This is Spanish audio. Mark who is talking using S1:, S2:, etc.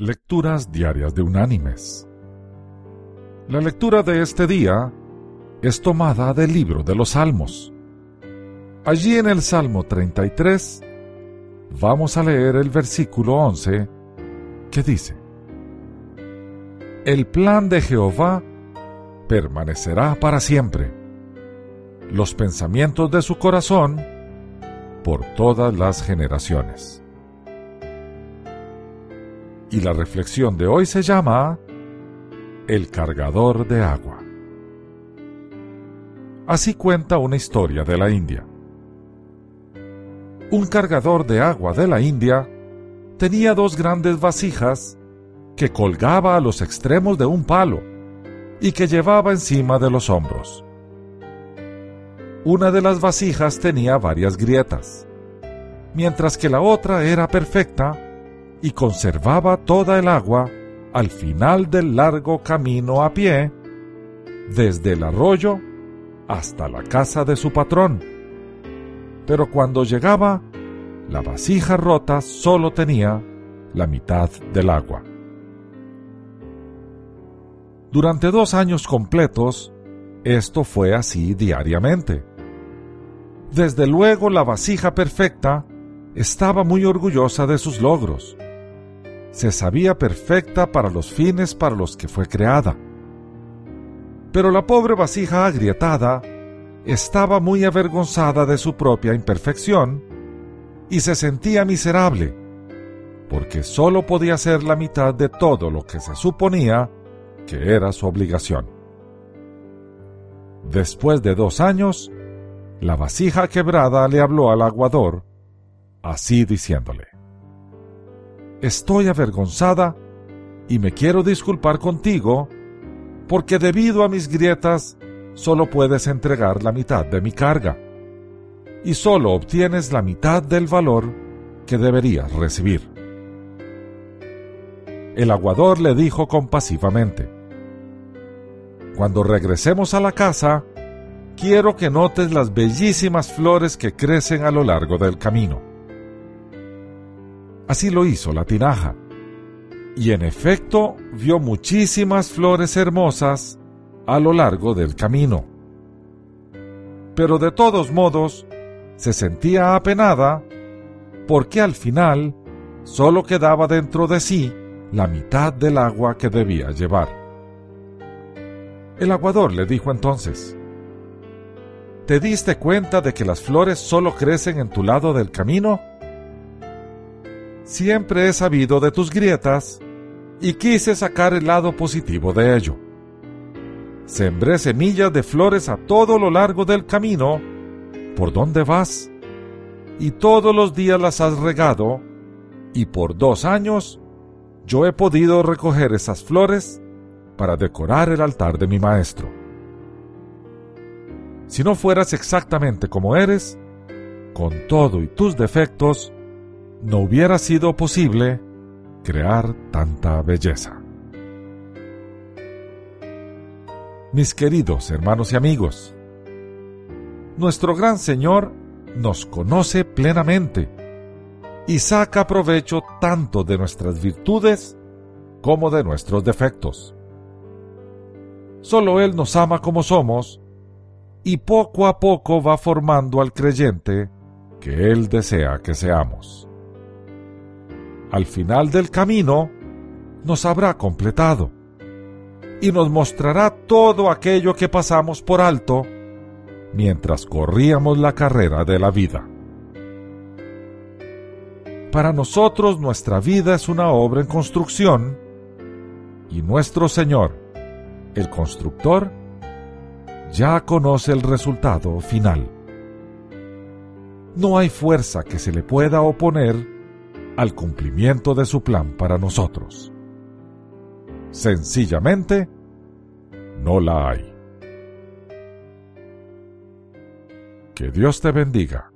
S1: Lecturas Diarias de Unánimes. La lectura de este día es tomada del libro de los Salmos. Allí en el Salmo 33 vamos a leer el versículo 11 que dice, El plan de Jehová permanecerá para siempre, los pensamientos de su corazón por todas las generaciones. Y la reflexión de hoy se llama El cargador de agua. Así cuenta una historia de la India. Un cargador de agua de la India tenía dos grandes vasijas que colgaba a los extremos de un palo y que llevaba encima de los hombros. Una de las vasijas tenía varias grietas, mientras que la otra era perfecta y conservaba toda el agua al final del largo camino a pie, desde el arroyo hasta la casa de su patrón. Pero cuando llegaba, la vasija rota solo tenía la mitad del agua. Durante dos años completos, esto fue así diariamente. Desde luego la vasija perfecta estaba muy orgullosa de sus logros se sabía perfecta para los fines para los que fue creada. Pero la pobre vasija agrietada estaba muy avergonzada de su propia imperfección y se sentía miserable, porque sólo podía hacer la mitad de todo lo que se suponía que era su obligación. Después de dos años, la vasija quebrada le habló al aguador, así diciéndole, estoy avergonzada y me quiero disculpar contigo porque debido a mis grietas solo puedes entregar la mitad de mi carga y solo obtienes la mitad del valor que deberías recibir. El aguador le dijo compasivamente, Cuando regresemos a la casa, quiero que notes las bellísimas flores que crecen a lo largo del camino. Así lo hizo la tinaja. Y en efecto vio muchísimas flores hermosas a lo largo del camino. Pero de todos modos, se sentía apenada porque al final solo quedaba dentro de sí la mitad del agua que debía llevar. El aguador le dijo entonces, ¿Te diste cuenta de que las flores solo crecen en tu lado del camino? Siempre he sabido de tus grietas y quise sacar el lado positivo de ello. Sembré semillas de flores a todo lo largo del camino por donde vas y todos los días las has regado y por dos años yo he podido recoger esas flores para decorar el altar de mi maestro. Si no fueras exactamente como eres, con todo y tus defectos, no hubiera sido posible crear tanta belleza. Mis queridos hermanos y amigos, nuestro gran Señor nos conoce plenamente y saca provecho tanto de nuestras virtudes como de nuestros defectos. Solo Él nos ama como somos y poco a poco va formando al creyente que Él desea que seamos al final del camino, nos habrá completado y nos mostrará todo aquello que pasamos por alto mientras corríamos la carrera de la vida. Para nosotros nuestra vida es una obra en construcción y nuestro Señor, el constructor, ya conoce el resultado final. No hay fuerza que se le pueda oponer al cumplimiento de su plan para nosotros. Sencillamente, no la hay. Que Dios te bendiga.